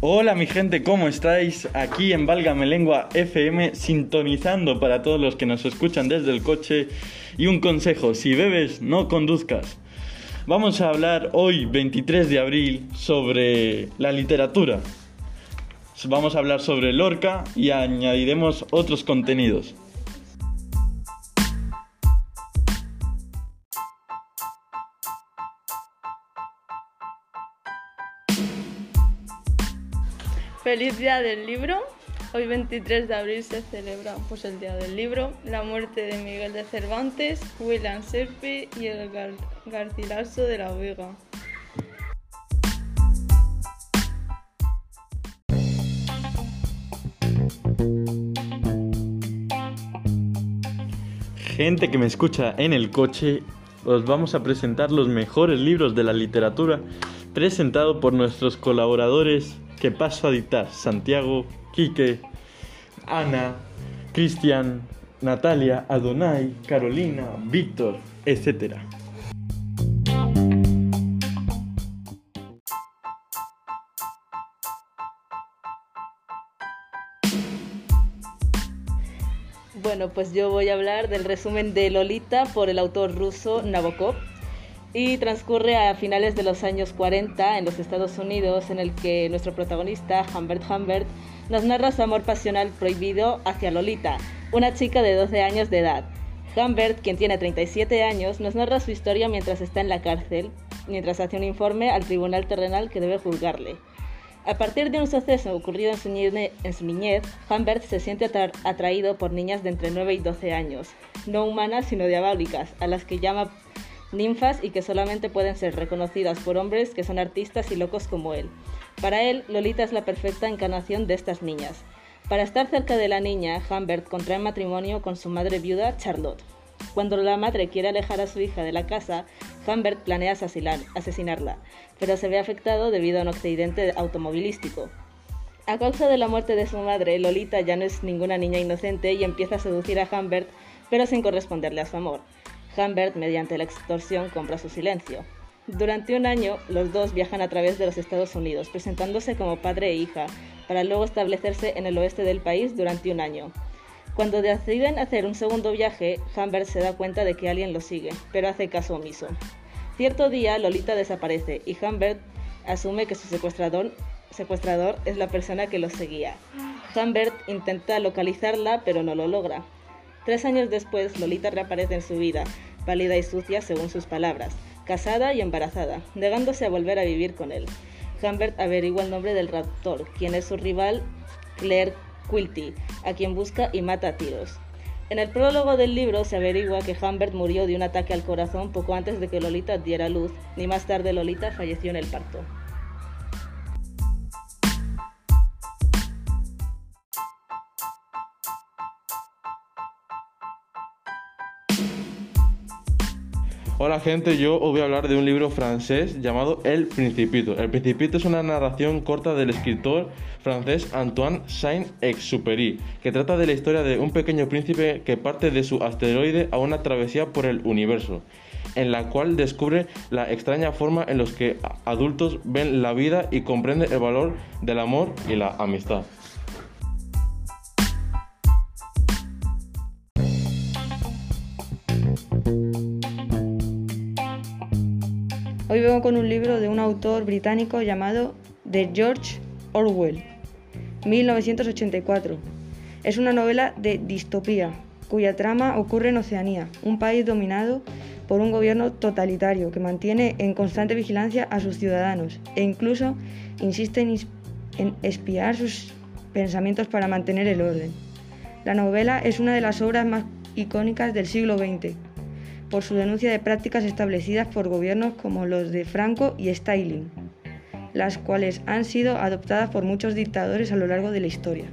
Hola mi gente, ¿cómo estáis? Aquí en Válgame Lengua FM, sintonizando para todos los que nos escuchan desde el coche. Y un consejo, si bebes, no conduzcas. Vamos a hablar hoy, 23 de abril, sobre la literatura. Vamos a hablar sobre Lorca y añadiremos otros contenidos. Feliz Día del Libro. Hoy 23 de abril se celebra pues, el Día del Libro, la muerte de Miguel de Cervantes, William Shakespeare y el Gar Garcilaso de la Vega. Gente que me escucha en el coche, os vamos a presentar los mejores libros de la literatura presentado por nuestros colaboradores que paso a dictar Santiago, Quique, Ana, Cristian, Natalia, Adonai, Carolina, Víctor, etc. Bueno, pues yo voy a hablar del resumen de Lolita por el autor ruso Nabokov y transcurre a finales de los años 40 en los Estados Unidos, en el que nuestro protagonista, Humbert Humbert, nos narra su amor pasional prohibido hacia Lolita, una chica de 12 años de edad. Humbert, quien tiene 37 años, nos narra su historia mientras está en la cárcel, mientras hace un informe al tribunal terrenal que debe juzgarle. A partir de un suceso ocurrido en su, niñez, Humbert se siente atraído por niñas de entre 9 y 12 años, no humanas sino diabólicas, a las que llama ninfas y que solamente pueden ser reconocidas por hombres que son artistas y locos como él. Para él, Lolita es la perfecta encarnación de estas niñas. Para estar cerca de la niña, Humbert contrae matrimonio con su madre viuda, Charlotte. Cuando la madre quiere alejar a su hija de la casa, Humbert planea asesinarla, pero se ve afectado debido a un accidente automovilístico. A causa de la muerte de su madre, Lolita ya no es ninguna niña inocente y empieza a seducir a Humbert, pero sin corresponderle a su amor. Humbert, mediante la extorsión, compra su silencio. Durante un año, los dos viajan a través de los Estados Unidos, presentándose como padre e hija, para luego establecerse en el oeste del país durante un año. Cuando deciden hacer un segundo viaje, Humbert se da cuenta de que alguien lo sigue, pero hace caso omiso. Cierto día, Lolita desaparece y Humbert asume que su secuestrador, secuestrador es la persona que lo seguía. Humbert intenta localizarla, pero no lo logra. Tres años después, Lolita reaparece en su vida, pálida y sucia según sus palabras, casada y embarazada, negándose a volver a vivir con él. Humbert averigua el nombre del raptor, quien es su rival Claire Quilty, a quien busca y mata a tiros. En el prólogo del libro se averigua que Humbert murió de un ataque al corazón poco antes de que Lolita diera luz, ni más tarde Lolita falleció en el parto. Hola gente, yo os voy a hablar de un libro francés llamado El Principito. El Principito es una narración corta del escritor francés Antoine Saint-Exupéry, que trata de la historia de un pequeño príncipe que parte de su asteroide a una travesía por el universo, en la cual descubre la extraña forma en la que adultos ven la vida y comprende el valor del amor y la amistad. Hoy vengo con un libro de un autor británico llamado The George Orwell, 1984. Es una novela de distopía, cuya trama ocurre en Oceanía, un país dominado por un gobierno totalitario que mantiene en constante vigilancia a sus ciudadanos e incluso insiste en, espiar sus pensamientos para mantener el orden. La novela es una de las obras más icónicas del siglo XX por su denuncia de prácticas establecidas por gobiernos como los de Franco y Stalin, las cuales han sido adoptadas por muchos dictadores a lo largo de la historia.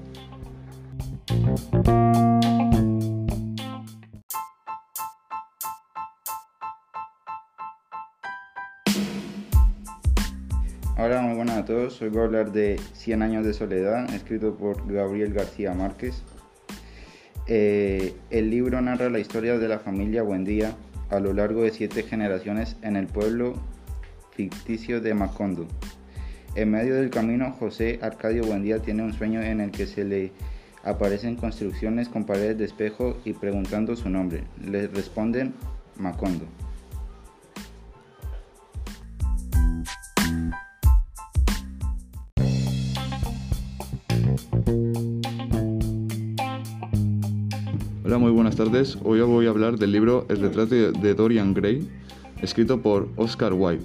Hola, muy buenas a todos. Hoy voy a hablar de Cien años de soledad, escrito por Gabriel García Márquez. Eh, el libro narra la historia de la familia Buendía a lo largo de siete generaciones en el pueblo ficticio de Macondo. En medio del camino, José Arcadio Buendía tiene un sueño en el que se le aparecen construcciones con paredes de espejo y preguntando su nombre. Le responden Macondo. Buenas tardes. Hoy voy a hablar del libro El retrato de Dorian Gray, escrito por Oscar Wilde.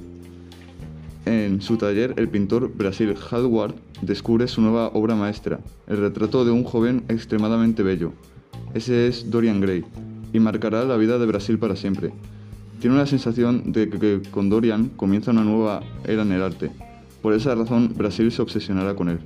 En su taller, el pintor Brasil Hallward descubre su nueva obra maestra, el retrato de un joven extremadamente bello. Ese es Dorian Gray, y marcará la vida de Brasil para siempre. Tiene una sensación de que con Dorian comienza una nueva era en el arte. Por esa razón, Brasil se obsesionará con él.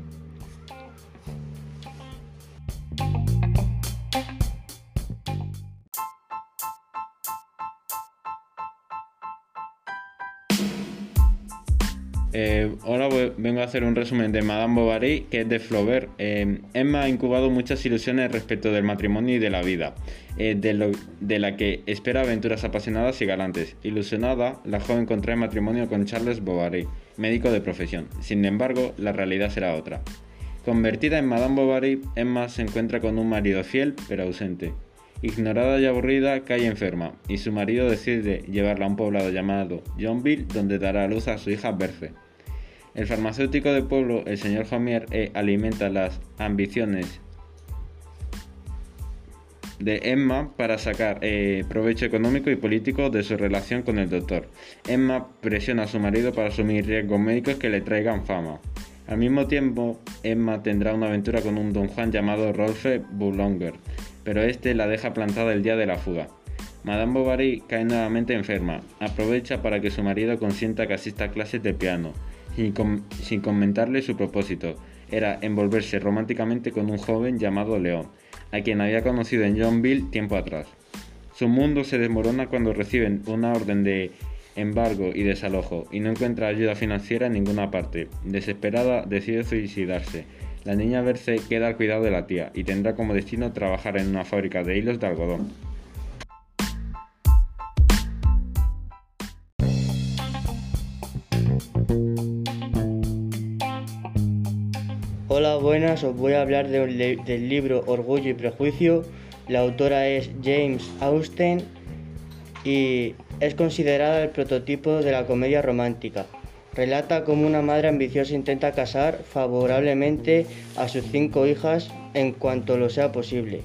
A hacer un resumen de Madame Bovary, que es de Flaubert. Eh, Emma ha incubado muchas ilusiones respecto del matrimonio y de la vida, eh, de, la que espera aventuras apasionadas y galantes. Ilusionada, la joven contrae matrimonio con Charles Bovary, médico de profesión. Sin embargo, la realidad será otra. Convertida en Madame Bovary, Emma se encuentra con un marido fiel pero ausente. Ignorada y aburrida, cae enferma, y su marido decide llevarla a un poblado llamado Johnville, donde dará a luz a su hija Berce. El farmacéutico del pueblo, el señor Homier, e, alimenta las ambiciones de Emma para sacar eh, provecho económico y político de su relación con el doctor. Emma presiona a su marido para asumir riesgos médicos que le traigan fama. Al mismo tiempo, Emma tendrá una aventura con un don Juan llamado Rolfe Boulonger, pero este la deja plantada el día de la fuga. Madame Bovary cae nuevamente enferma. Aprovecha para que su marido consienta que asista a clases de piano sin, comentarle su propósito. Era envolverse románticamente con un joven llamado León, a quien había conocido en Johnville tiempo atrás. Su mundo se desmorona cuando reciben una orden de embargo y desalojo y no encuentra ayuda financiera en ninguna parte. Desesperada, decide suicidarse. La niña Berce queda al cuidado de la tía y tendrá como destino trabajar en una fábrica de hilos de algodón. Buenas, os voy a hablar del libro Orgullo y Prejuicio. La autora es James Austen y es considerada el prototipo de la comedia romántica. Relata cómo una madre ambiciosa intenta casar favorablemente a sus cinco hijas en cuanto lo sea posible.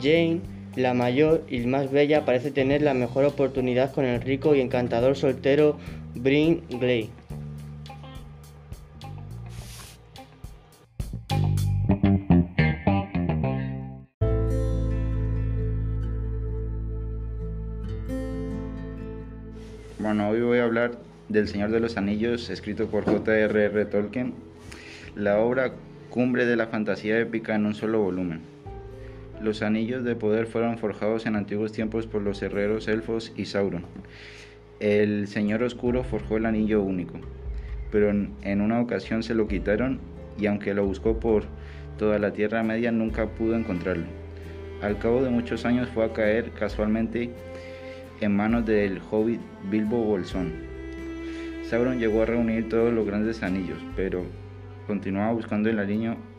Jane, la mayor y más bella, parece tener la mejor oportunidad con el rico y encantador soltero Brin Gley. Del Señor de los Anillos, escrito por J.R.R. Tolkien, la obra cumbre de la fantasía épica en un solo volumen. Los anillos de poder fueron forjados en antiguos tiempos por los herreros elfos y Sauron. El Señor Oscuro forjó el anillo único, pero en una ocasión se lo quitaron y aunque lo buscó por toda la Tierra Media nunca pudo encontrarlo. Al cabo de muchos años fue a caer casualmente en manos del hobbit Bilbo Bolsón. Sauron llegó a reunir todos los grandes anillos, pero continuaba buscando el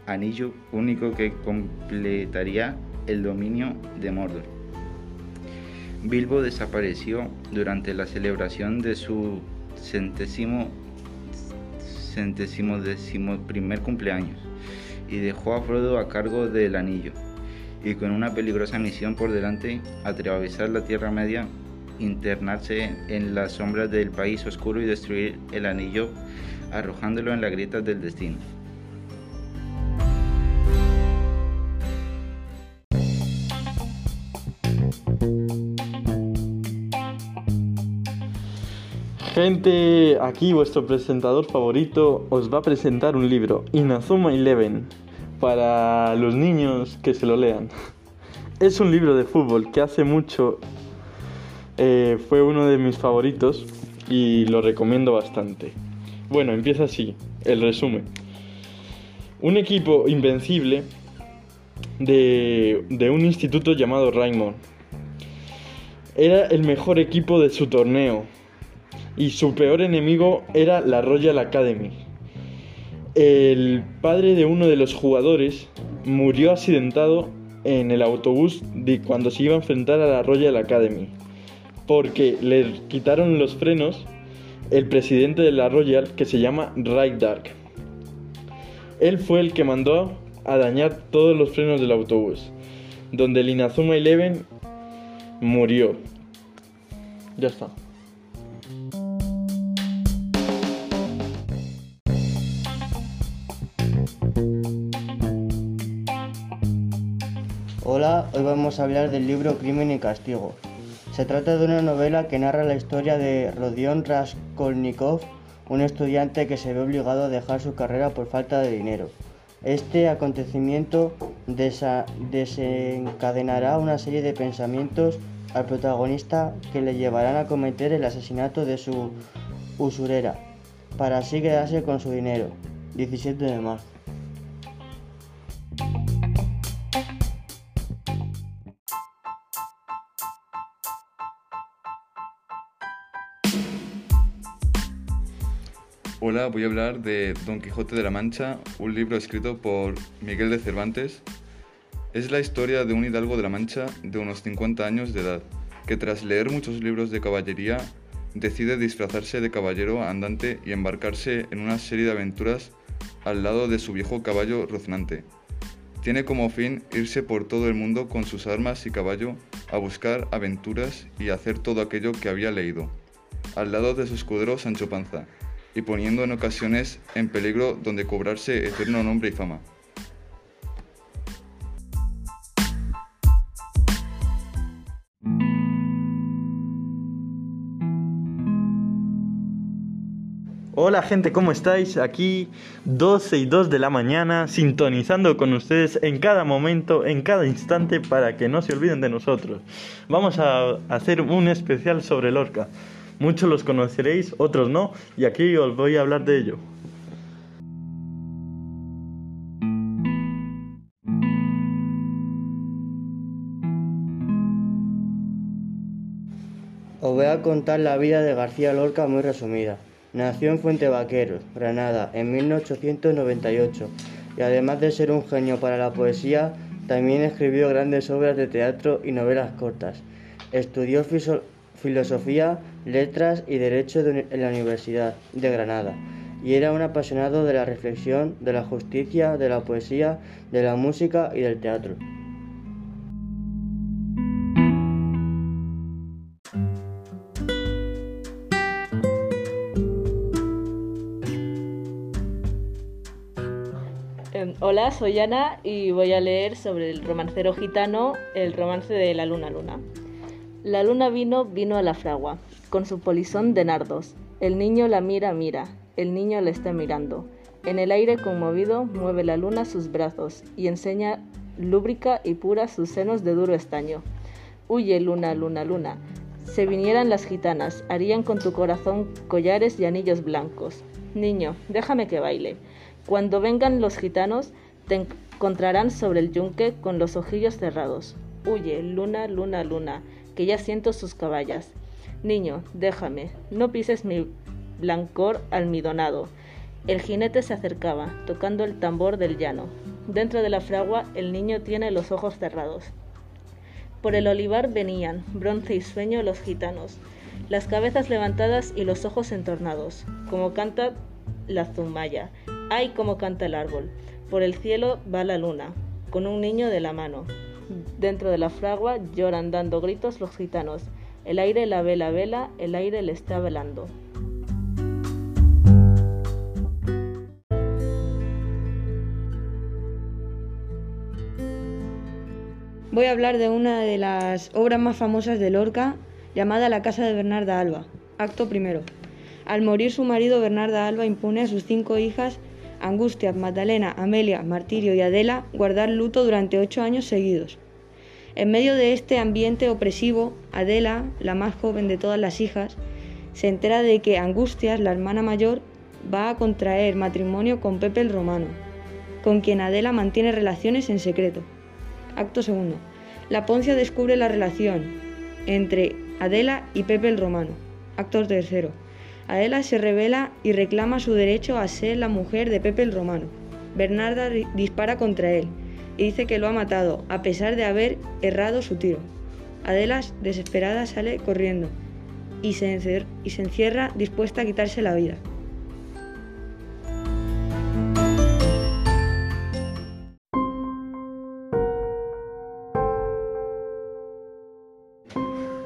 anillo, único que completaría el dominio de Mordor. Bilbo desapareció durante la celebración de su centésimo, centésimo décimo primer cumpleaños y dejó a Frodo a cargo del anillo y con una peligrosa misión por delante atravesar la Tierra Media internarse en las sombras del país oscuro y destruir el anillo arrojándolo en las grietas del destino. Gente, aquí vuestro presentador favorito os va a presentar un libro, Inazuma Eleven, para los niños que se lo lean. Es un libro de fútbol que hace mucho eh, fue uno de mis favoritos y lo recomiendo bastante. Bueno, empieza así, el resumen. Un equipo invencible de, de un instituto llamado Raymond. Era el mejor equipo de su torneo y su peor enemigo era la Royal Academy. el padre de uno de los jugadores murió accidentado en el autobús de cuando se iba a enfrentar a la Royal Academy, porque le quitaron los frenos el presidente de la Royal que se llama Ray Dark. Él fue el que mandó a dañar todos los frenos del autobús, donde el Inazuma Eleven murió. Ya está. Hola, hoy vamos a hablar del libro Crimen y Castigo. Se trata de una novela que narra la historia de Rodion Raskolnikov, un estudiante que se ve obligado a dejar su carrera por falta de dinero. Este acontecimiento desencadenará una serie de pensamientos al protagonista que le llevarán a cometer el asesinato de su usurera, para así quedarse con su dinero. 17 de marzo. Voy a hablar de Don Quijote de la Mancha, un libro escrito por Miguel de Cervantes. Es la historia de un hidalgo de la Mancha de unos 50 años de edad, que tras leer muchos libros de caballería, decide disfrazarse de caballero andante y embarcarse en una serie de aventuras al lado de su viejo caballo Rocinante. Tiene como fin irse por todo el mundo con sus armas y caballo a buscar aventuras y hacer todo aquello que había leído, al lado de su escudero Sancho Panza, y poniendo en ocasiones en peligro donde cobrarse eterno nombre y fama. Hola gente, ¿cómo estáis? Aquí 12 y 2 de la mañana, sintonizando con ustedes en cada momento, en cada instante, para que no se olviden de nosotros. Vamos a hacer un especial sobre Lorca. Muchos los conoceréis, otros no, y aquí os voy a hablar de ello. Os voy a contar la vida de García Lorca muy resumida. Nació en Fuente Vaqueros, Granada, en 1898 y además de ser un genio para la poesía, también escribió grandes obras de teatro y novelas cortas. Estudió filosofía, letras y derecho en la Universidad de Granada y era un apasionado de la reflexión, de la justicia, de la poesía, de la música y del teatro. Eh, hola, soy Ana y voy a leer sobre el romancero gitano, el romance de la luna luna. La luna vino, vino a la fragua, con su polizón de nardos. El niño la mira, mira, el niño la está mirando. En el aire conmovido mueve la luna sus brazos y enseña lúbrica y pura sus senos de duro estaño. Huye, luna, luna, luna. Se vinieran las gitanas, harían con tu corazón collares y anillos blancos. Niño, déjame que baile. Cuando vengan los gitanos, te encontrarán sobre el yunque con los ojillos cerrados. Huye, luna, luna, luna, que ya siento sus caballas. Niño, déjame, no pises mi blancor almidonado. El jinete se acercaba, tocando el tambor del llano. Dentro de la fragua el niño tiene los ojos cerrados. Por el olivar venían, bronce y sueño, los gitanos, las cabezas levantadas y los ojos entornados, como canta la zumaya. ¡Ay, cómo canta el árbol! Por el cielo va la luna, con un niño de la mano. Dentro de la fragua lloran dando gritos los gitanos. El aire la vela vela, el aire le está velando. Voy a hablar de una de las obras más famosas de Lorca, llamada La Casa de Bernarda Alba. Acto primero. Al morir su marido, Bernarda Alba impone a sus cinco hijas, Angustia, Magdalena, Amelia, Martirio y Adela, guardar luto durante ocho años seguidos. En medio de este ambiente opresivo, Adela, la más joven de todas las hijas, se entera de que Angustias, la hermana mayor, va a contraer matrimonio con Pepe el Romano, con quien Adela mantiene relaciones en secreto. Acto segundo. La Poncia descubre la relación entre Adela y Pepe el Romano. Acto tercero. Adela se revela y reclama su derecho a ser la mujer de Pepe el Romano. Bernarda dispara contra él y dice que lo ha matado, a pesar de haber errado su tiro. Adela, desesperada, sale corriendo y se, y se encierra dispuesta a quitarse la vida.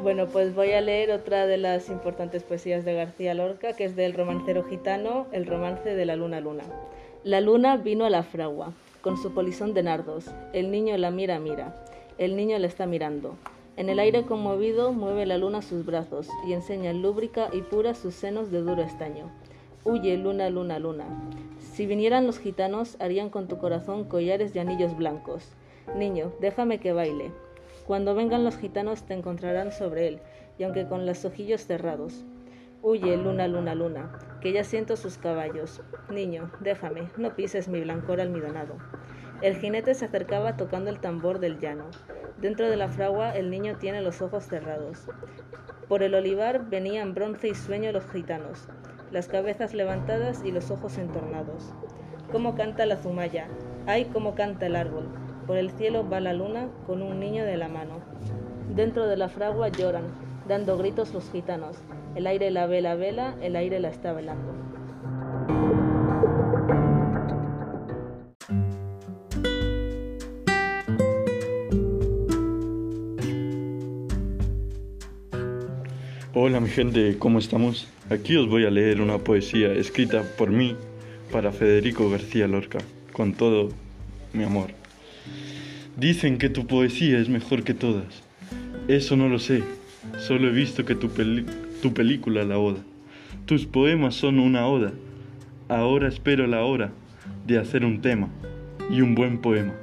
Bueno, pues voy a leer otra de las importantes poesías de García Lorca, que es del romancero gitano, El romance de la luna luna. La luna vino a la fragua, con su polizón de nardos. El niño la mira, mira. El niño la está mirando. En el aire conmovido mueve la luna sus brazos y enseña lúbrica y pura sus senos de duro estaño. Huye, luna, luna, luna. Si vinieran los gitanos, harían con tu corazón collares y anillos blancos. Niño, déjame que baile. Cuando vengan los gitanos te encontrarán sobre él, y aunque con los ojillos cerrados. Huye, luna, luna, luna, que ya siento sus caballos. Niño, déjame, no pises mi blancor almidonado. El jinete se acercaba tocando el tambor del llano. Dentro de la fragua el niño tiene los ojos cerrados. Por el olivar venían bronce y sueño los gitanos, las cabezas levantadas y los ojos entornados. ¿Cómo canta la zumaya? ¡Ay, cómo canta el árbol! Por el cielo va la luna con un niño de la mano. Dentro de la fragua lloran, dando gritos los gitanos. El aire la ve la vela, el aire la está velando. Hola mi gente, ¿cómo estamos? Aquí os voy a leer una poesía escrita por mí para Federico García Lorca, con todo mi amor. Dicen que tu poesía es mejor que todas. Eso no lo sé, solo he visto que tu, tu película la oda. Tus poemas son una oda. Ahora espero la hora de hacer un tema y un buen poema.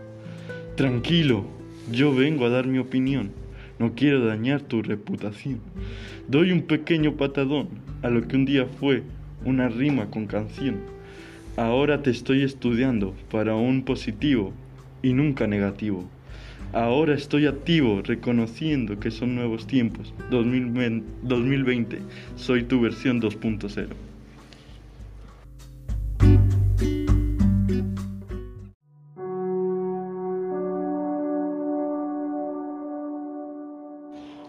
Tranquilo, yo vengo a dar mi opinión. No quiero dañar tu reputación. Doy un pequeño patadón a lo que un día fue una rima con canción. Ahora te estoy estudiando para un positivo y nunca negativo. Ahora estoy activo reconociendo que son nuevos tiempos. 2020, soy tu versión 2.0.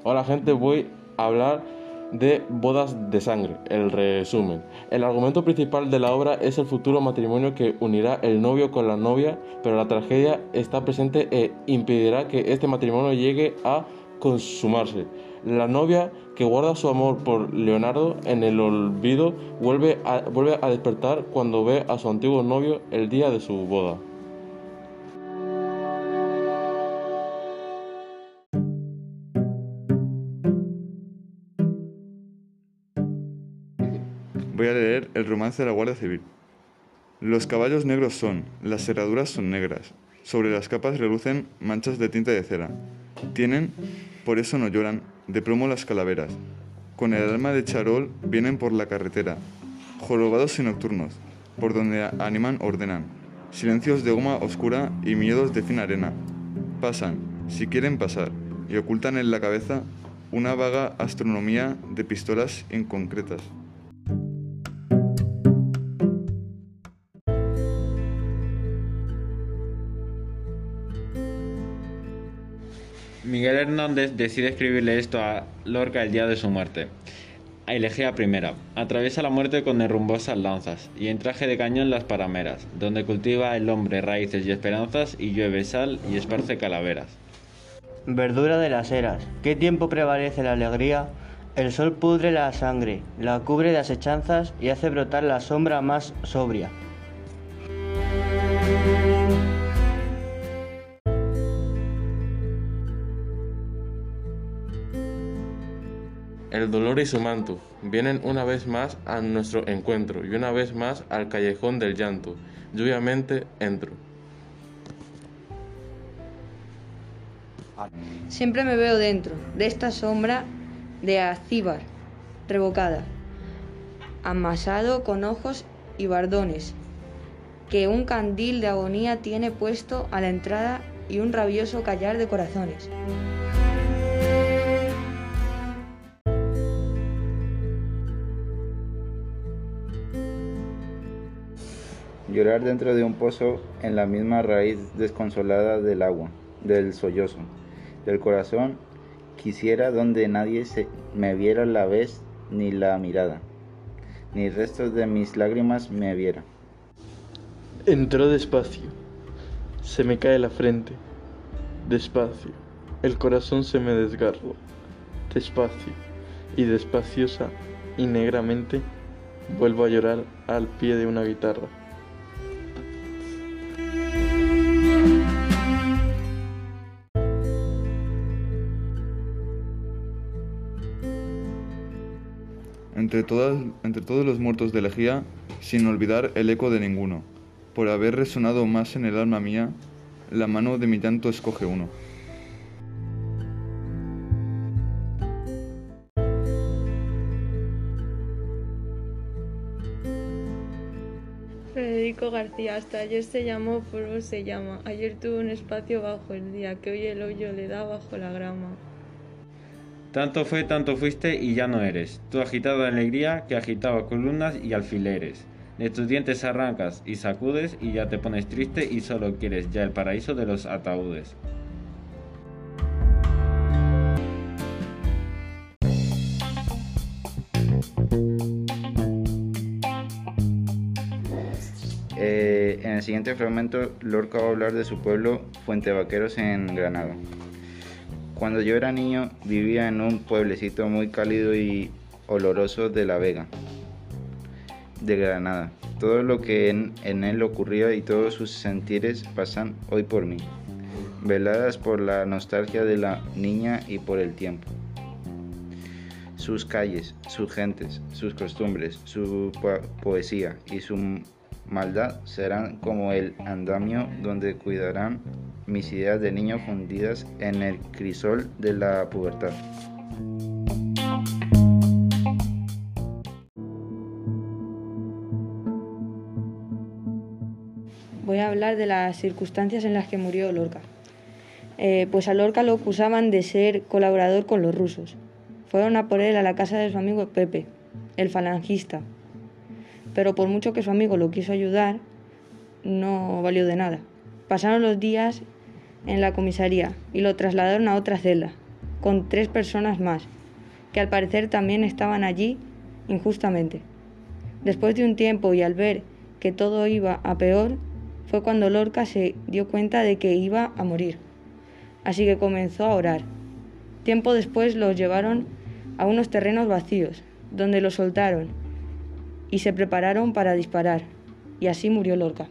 Hola gente, voy a hablar de Bodas de Sangre, el resumen. El argumento principal de la obra es el futuro matrimonio que unirá el novio con la novia, pero la tragedia está presente e impedirá que este matrimonio llegue a consumarse. La novia que guarda su amor por Leonardo en el olvido vuelve a, despertar cuando ve a su antiguo novio el día de su boda. El romance de la Guardia Civil. Los caballos negros son, las cerraduras son negras, sobre las capas relucen manchas de tinta de cera. Tienen, por eso no lloran, de plomo las calaveras. Con el alma de charol vienen por la carretera, jorobados y nocturnos, por donde animan ordenan, silencios de goma oscura y miedos de fina arena. Pasan, si quieren pasar, y ocultan en la cabeza una vaga astronomía de pistolas inconcretas. Miguel Hernández decide escribirle esto a Lorca el día de su muerte. Elegía primera. Atraviesa la muerte con derrumbosas lanzas y en traje de cañón las parameras, donde cultiva el hombre raíces y esperanzas y llueve sal y esparce calaveras. Verdura de las eras, ¿qué tiempo prevalece la alegría? El sol pudre la sangre, la cubre de asechanzas y hace brotar la sombra más sobria. El dolor y su manto vienen una vez más a nuestro encuentro y una vez más al callejón del llanto. Yo obviamente entro. Siempre me veo dentro de esta sombra de acíbar revocada, amasado con ojos y bardones, que un candil de agonía tiene puesto a la entrada y un rabioso callar de corazones. Llorar dentro de un pozo en la misma raíz desconsolada del agua, del sollozo, del corazón, quisiera donde nadie se me viera la vez ni la mirada, ni restos de mis lágrimas me viera. Entró despacio, se me cae la frente, despacio, el corazón se me desgarró, despacio, y despaciosa y negramente vuelvo a llorar al pie de una guitarra. Entre, todas, entre todos los muertos de Elegía, sin olvidar el eco de ninguno, por haber resonado más en el alma mía, la mano de mi llanto escoge uno. Federico García, hasta ayer se llamó, polvo se llama. Ayer tuvo un espacio bajo el día, que hoy el hoyo le da bajo la grama. Tanto fue, tanto fuiste y ya no eres. Tu agitada alegría que agitaba columnas y alfileres. De tus dientes arrancas y sacudes y ya te pones triste y solo quieres ya el paraíso de los ataúdes. Eh, en el siguiente fragmento, Lorca va a hablar de su pueblo Fuente Vaqueros en Granada. Cuando yo era niño, vivía en un pueblecito muy cálido y oloroso de La Vega, de Granada. Todo lo que en, él ocurría y todos sus sentires pasan hoy por mí, veladas por la nostalgia de la niña y por el tiempo. Sus calles, sus gentes, sus costumbres, su po- poesía y su maldad serán como el andamio donde cuidarán mis ideas de niño fundidas en el crisol de la pubertad. Voy a hablar de las circunstancias en las que murió Lorca. Eh, pues a Lorca lo acusaban de ser colaborador con los rusos. Fueron a por él a la casa de su amigo Pepe, el falangista. Pero por mucho que su amigo lo quiso ayudar, no valió de nada. Pasaron los días en la comisaría y lo trasladaron a otra celda, con tres personas más, que al parecer también estaban allí injustamente. Después de un tiempo y al ver que todo iba a peor, fue cuando Lorca se dio cuenta de que iba a morir. Así que comenzó a orar. Tiempo después los llevaron a unos terrenos vacíos, donde los soltaron y se prepararon para disparar. Y así murió Lorca.